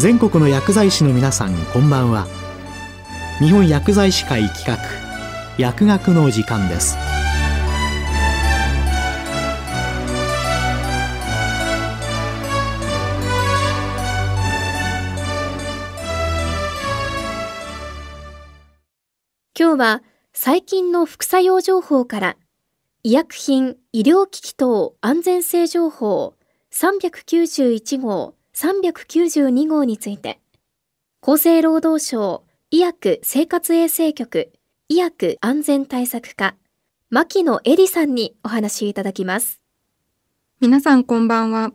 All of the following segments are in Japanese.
全国の薬剤師の皆さんこんばんは。日本薬剤師会企画薬学の時間です。今日は最近の副作用情報から医薬品医療機器等安全性情報391号392号について厚生労働省医薬生活衛生局医薬安全対策課牧野恵里さんにお話しいただきます。皆さんこんばんは。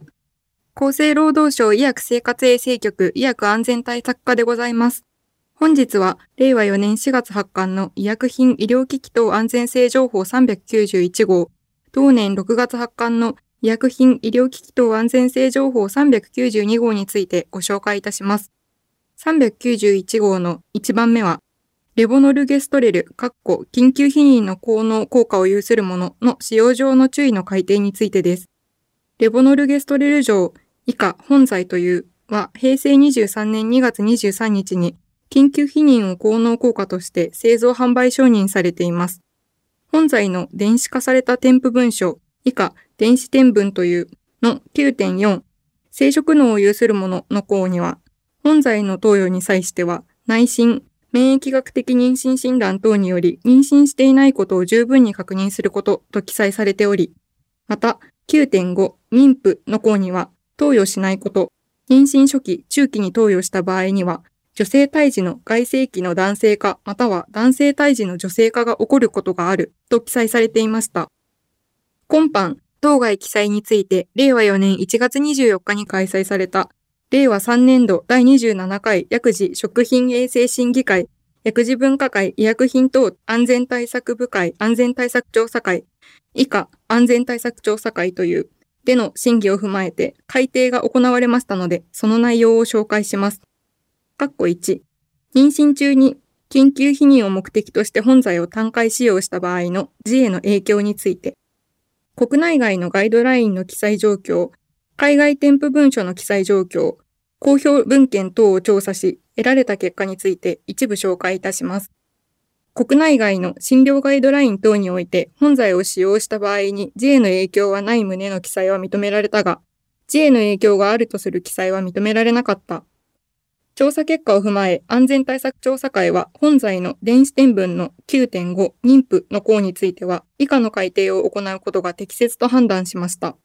厚生労働省医薬生活衛生局医薬安全対策課でございます。本日は、令和4年4月発刊の医薬品医療機器等安全性情報391号、同年6月発刊の医薬品医療機器等安全性情報392号についてご紹介いたします。391号の1番目は、レボノルゲストレル、緊急避妊の効能効果を有するものの使用上の注意の改定についてです。レボノルゲストレル錠以下本剤というは平成23年2月23日に緊急避妊を効能効果として製造販売承認されています。本剤の電子化された添付文書以下電子添文というの9.4生殖能を有するものの項には本剤の投与に際しては内心、免疫学的妊娠診断等により妊娠していないことを十分に確認することと記載されており、また9.5妊婦の項には投与しないこと、妊娠初期、中期に投与した場合には女性胎児の外性器の男性化または男性胎児の女性化が起こることがあると記載されていました。今般、当該記載について、令和4年1月24日に開催された、令和3年度第27回薬事食品衛生審議会、薬事文化会医薬品等安全対策部会安全対策調査会、以下安全対策調査会という、での審議を踏まえて改定が行われましたので、その内容を紹介します。括弧1、妊娠中に緊急避妊を目的として本剤を単回使用した場合の自への影響について、国内外のガイドラインの記載状況、海外添付文書の記載状況、公表文献等を調査し、得られた結果について一部紹介いたします。国内外の診療ガイドライン等において本剤を使用した場合に自への影響はない旨の記載は認められたが、自への影響があるとする記載は認められなかった。調査結果を踏まえ、安全対策調査会は本剤の電子天文の9.5妊婦の項については、以下の改定を行うことが適切と判断しました。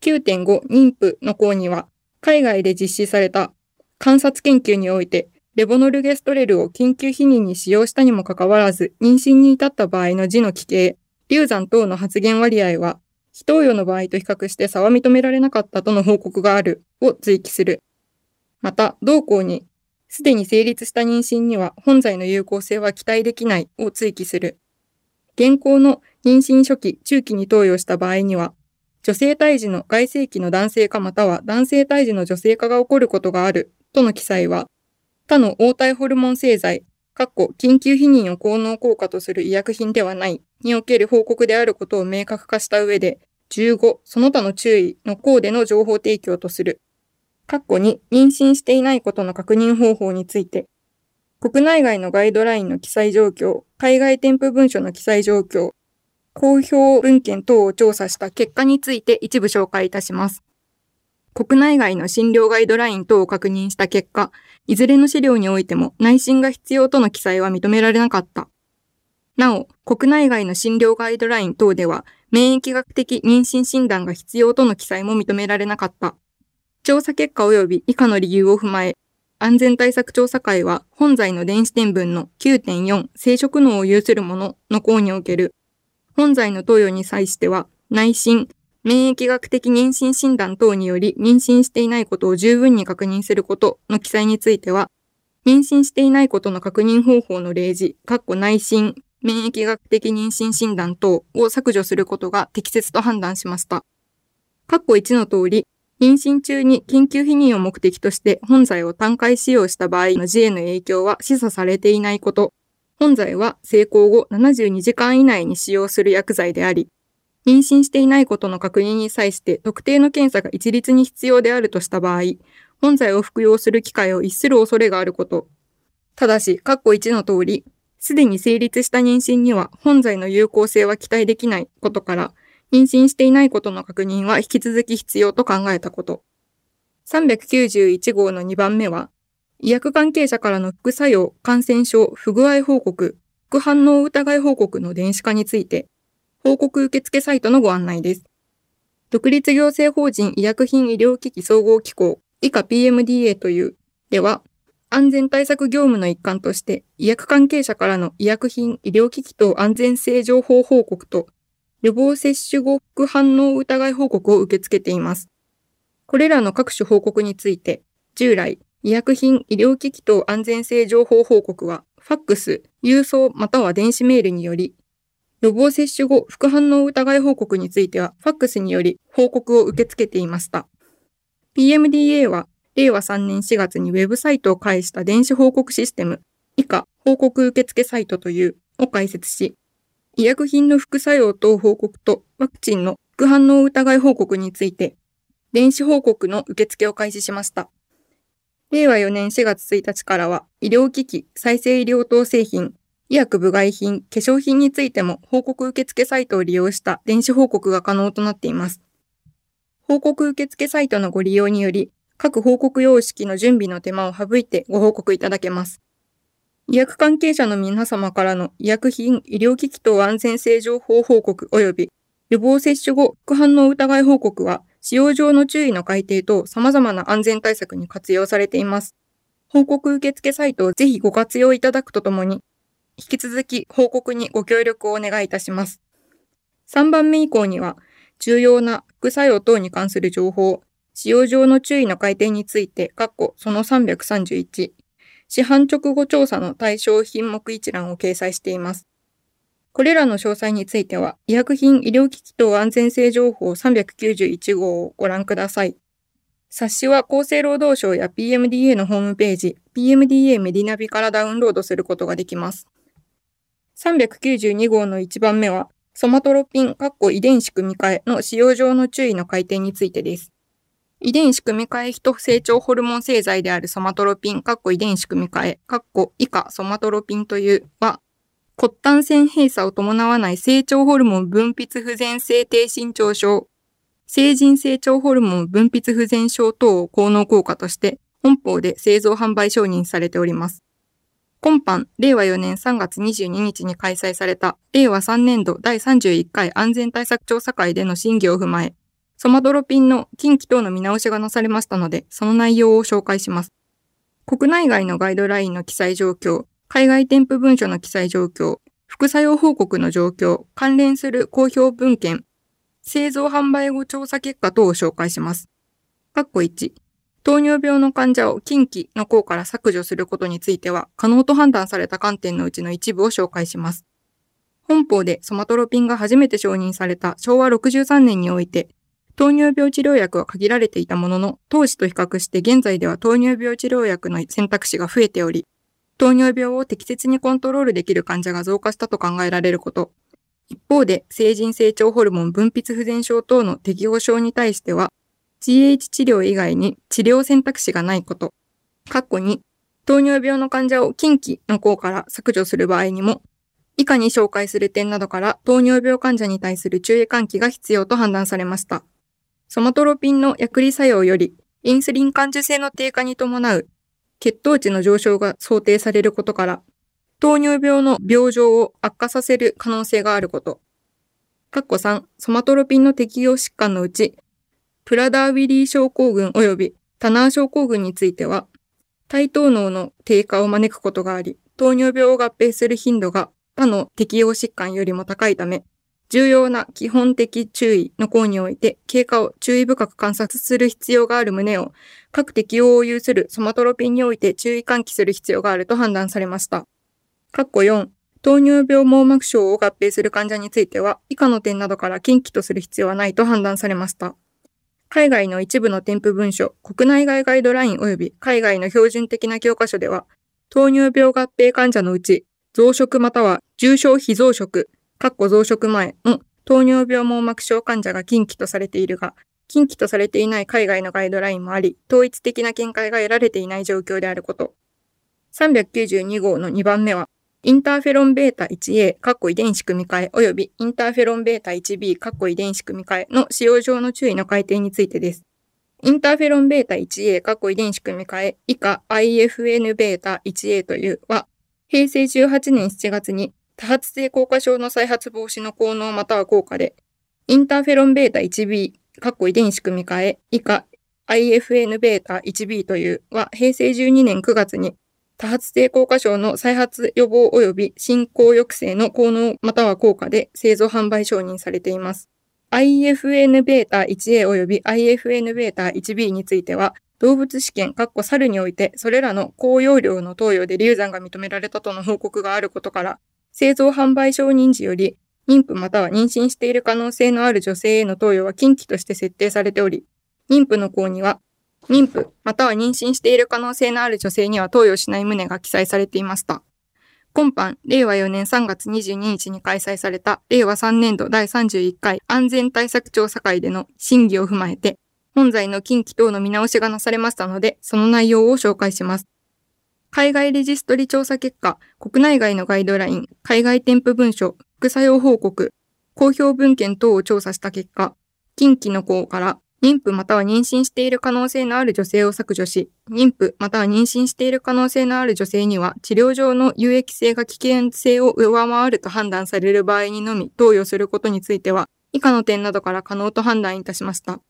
9.5妊婦の項には、海外で実施された観察研究において、レボノルゲストレルを緊急避妊に使用したにもかかわらず、妊娠に至った場合の字の奇形、流産等の発現割合は、非投与の場合と比較して差は認められなかったとの報告があるを追記する。また、同項に、すでに成立した妊娠には本剤の有効性は期待できないを追記する。現行の妊娠初期、中期に投与した場合には、女性胎児の外性期の男性化または男性胎児の女性化が起こることがあるとの記載は、他の応対ホルモン製剤、緊急避妊を効能効果とする医薬品ではないにおける報告であることを明確化した上で、15、その他の注意の項での情報提供とする。括弧に妊娠していないことの確認方法について、国内外のガイドラインの記載状況、海外添付文書の記載状況、公表文献等を調査した結果について一部紹介いたします。国内外の診療ガイドライン等を確認した結果、いずれの資料においても内診が必要との記載は認められなかった。なお、国内外の診療ガイドライン等では、免疫学的妊娠診断が必要との記載も認められなかった。調査結果及び以下の理由を踏まえ、安全対策調査会は本剤の電子天文の9.4生殖能を有するものの項における本剤の投与に際しては内心、免疫学的妊娠診断等により妊娠していないことを十分に確認することの記載については、妊娠していないことの確認方法の例示、括弧内心、免疫学的妊娠診断等を削除することが適切と判断しました。括弧1の通り、妊娠中に緊急避妊を目的として本剤を単回使用した場合の自への影響は示唆されていないこと。本剤は成功後72時間以内に使用する薬剤であり、妊娠していないことの確認に際して特定の検査が一律に必要であるとした場合、本剤を服用する機会を逸する恐れがあること。ただし、括弧1の通り、すでに成立した妊娠には本剤の有効性は期待できないことから、妊娠していないことの確認は引き続き必要と考えたこと。391号の2番目は、医薬関係者からの副作用、感染症、不具合報告、副反応疑い報告の電子化について、報告受付サイトのご案内です。独立行政法人医薬品医療機器総合機構、以下 PMDA という、では、安全対策業務の一環として、医薬関係者からの医薬品、医療機器等安全性情報報告と、予防接種後副反応疑い報告を受け付けています。これらの各種報告について、従来、医薬品、医療機器等安全性情報報告は、ファックス、郵送または電子メールにより、予防接種後、副反応疑い報告については、ファックスにより報告を受け付けていました。PMDA は、令和3年4月にウェブサイトを介した電子報告システム、以下、報告受付サイトという、を開設し、医薬品の副作用等報告とワクチンの副反応疑い報告について、電子報告の受付を開始しました。令和4年4月1日からは、医療機器、再生医療等製品、医薬部外品、化粧品についても報告受付サイトを利用した電子報告が可能となっています。報告受付サイトのご利用により、各報告様式の準備の手間を省いてご報告いただけます。医薬関係者の皆様からの医薬品、医療機器等安全性情報報告及び予防接種後副反応疑い報告は使用上の注意の改定と様々な安全対策に活用されています。報告受付サイトをぜひご活用いただくとともに、引き続き報告にご協力をお願いいたします。3番目以降には、重要な副作用等に関する情報、使用上の注意の改定について、括弧その331、市販直後調査の対象品目一覧を掲載しています。これらの詳細については、医薬品医療機器等安全性情報391号をご覧ください。冊子は厚生労働省や PMDA のホームページ、PMDA メディナビからダウンロードすることができます。392号の1番目は、ソマトロピン、遺伝子組み換えの使用上の注意の改定についてです。遺伝子組み換え人成長ホルモン製剤であるソマトロピン、かっこ遺伝子組み換え、かっこ以下ソマトロピンというは、骨端線閉鎖を伴わない成長ホルモン分泌不全性低身長症、成人成長ホルモン分泌不全症等を効能効果として、本邦で製造販売承認されております。今般、令和4年3月22日に開催された、令和3年度第31回安全対策調査会での審議を踏まえ、ソマドロピンの近畿等の見直しがなされましたので、その内容を紹介します。国内外のガイドラインの記載状況、海外添付文書の記載状況、副作用報告の状況、関連する公表文献、製造販売後調査結果等を紹介します。括弧1、糖尿病の患者を近畿の項から削除することについては、可能と判断された観点のうちの一部を紹介します。本邦でソマトロピンが初めて承認された昭和63年において、糖尿病治療薬は限られていたものの、当時と比較して現在では糖尿病治療薬の選択肢が増えており、糖尿病を適切にコントロールできる患者が増加したと考えられること。一方で、成人成長ホルモン分泌不全症等の適応症に対しては、GH 治療以外に治療選択肢がないこと。過去に、糖尿病の患者を近畿の項から削除する場合にも、以下に紹介する点などから糖尿病患者に対する注意喚起が必要と判断されました。ソマトロピンの薬理作用より、インスリン感受性の低下に伴う血糖値の上昇が想定されることから、糖尿病の病状を悪化させる可能性があること。括弧3、ソマトロピンの適用疾患のうち、プラダーウィリー症候群及びタナー症候群については、対等脳の低下を招くことがあり、糖尿病を合併する頻度が他の適用疾患よりも高いため、重要な基本的注意の項において経過を注意深く観察する必要がある旨を各適用を有するソマトロピンにおいて注意喚起する必要があると判断されました。括弧4、糖尿病網膜症を合併する患者については以下の点などから禁忌とする必要はないと判断されました。海外の一部の添付文書、国内外ガイドライン及び海外の標準的な教科書では、糖尿病合併患者のうち、増殖または重症非増殖、括弧増殖前の糖尿病網膜症患者が禁忌とされているが、近畿とされていない海外のガイドラインもあり、統一的な見解が得られていない状況であること。392号の2番目は、インターフェロンベータ 1A、括弧遺伝子組み換え、及びインターフェロンベータ 1B、括弧遺伝子組み換えの使用上の注意の改定についてです。インターフェロンベータ 1A、括弧遺伝子組み換え、以下 IFN ベータ 1A というは、平成18年7月に多発性硬化症の再発防止の効能または効果で、インターフェロンベータ 1B、括弧遺伝子組み換え、以下 IFN ベータ 1B というは、平成12年9月に多発性硬化症の再発予防及び進行抑制の効能または効果で製造販売承認されています。IFN ベータ 1A 及び IFN ベータ 1B については、動物試験、括弧猿において、それらの高容量の投与で流産が認められたとの報告があることから、製造販売承認時より、妊婦または妊娠している可能性のある女性への投与は禁忌として設定されており、妊婦の項には、妊婦または妊娠している可能性のある女性には投与しない旨が記載されていました。今般、令和4年3月22日に開催された令和3年度第31回安全対策調査会での審議を踏まえて、本在の近畿等の見直しがなされましたので、その内容を紹介します。海外レジストリ調査結果、国内外のガイドライン、海外添付文書、副作用報告、公表文献等を調査した結果、近畿の項から妊婦または妊娠している可能性のある女性を削除し、妊婦または妊娠している可能性のある女性には治療上の有益性が危険性を上回ると判断される場合にのみ投与することについては、以下の点などから可能と判断いたしました。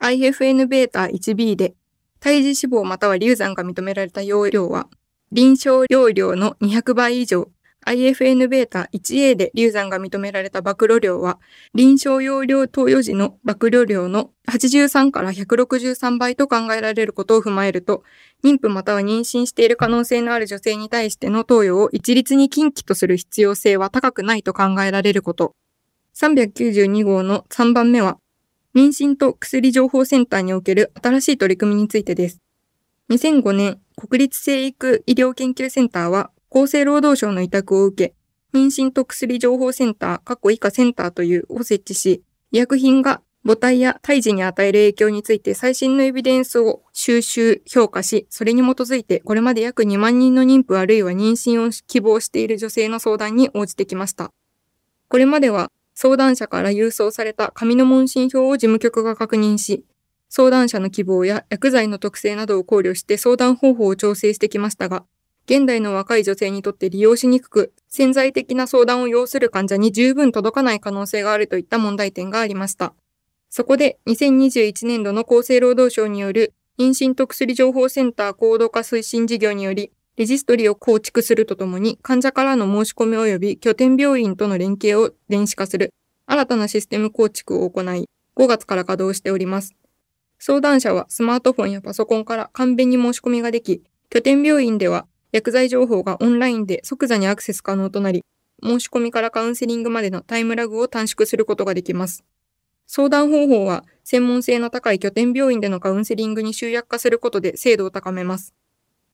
IFN ベータ 1B で、胎児死亡または流産が認められた容量は、臨床容量の200倍以上、IFN ベータ 1A で流産が認められた暴露量は、臨床容量投与時の暴露量の83から163倍と考えられることを踏まえると、妊婦または妊娠している可能性のある女性に対しての投与を一律に禁忌とする必要性は高くないと考えられること。392号の3番目は、妊娠と薬情報センターにおける新しい取り組みについてです。2005年、国立生育医療研究センターは厚生労働省の委託を受け、妊娠と薬情報センター、過去以下センターというを設置し、医薬品が母体や胎児に与える影響について最新のエビデンスを収集、評価し、それに基づいてこれまで約2万人の妊婦あるいは妊娠を希望している女性の相談に応じてきました。これまでは相談者から郵送された紙の問診票を事務局が確認し、相談者の希望や薬剤の特性などを考慮して相談方法を調整してきましたが、現代の若い女性にとって利用しにくく、潜在的な相談を要する患者に十分届かない可能性があるといった問題点がありました。そこで2021年度の厚生労働省による妊娠と薬情報センター高度化推進事業により、レジストリを構築するとともに、患者からの申し込み及び拠点病院との連携を電子化する新たなシステム構築を行い、5月から稼働しております。相談者はスマートフォンやパソコンから簡便に申し込みができ、拠点病院では薬剤情報がオンラインで即座にアクセス可能となり、申し込みからカウンセリングまでのタイムラグを短縮することができます。相談方法は専門性の高い拠点病院でのカウンセリングに集約化することで精度を高めます。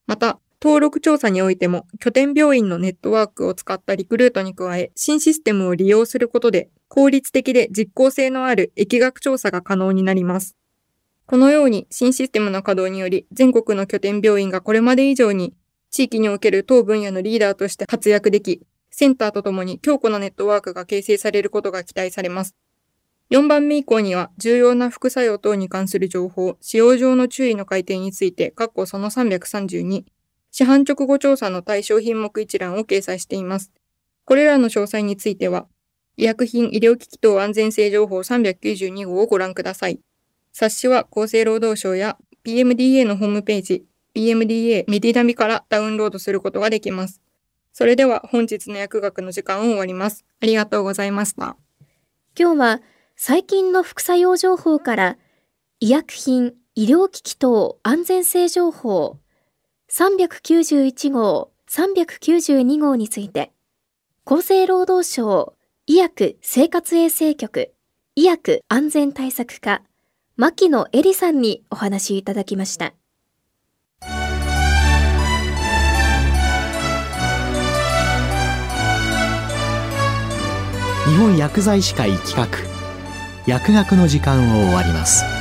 また、登録調査においても拠点病院のネットワークを使ったリクルートに加え、新システムを利用することで効率的で実効性のある疫学調査が可能になります。このように新システムの稼働により全国の拠点病院がこれまで以上に地域における当分野のリーダーとして活躍でき、センターとともに強固なネットワークが形成されることが期待されます。4番目以降には、重要な副作用等に関する情報、使用上の注意の改定について、括弧その332、市販直後調査の対象品目一覧を掲載しています。これらの詳細については、医薬品医療機器等安全性情報392号をご覧ください。冊子は厚生労働省や PMDA のホームページ、EMDA メディダミからダウンロードすることができます。それでは本日の薬学の時間を終わります。ありがとうございました。今日は最近の副作用情報から医薬品、医療機器等安全性情報391号、392号について厚生労働省医薬生活衛生局医薬安全対策課牧野恵里さんにお話いただきました。日本薬剤師会企画薬学の時間を終わります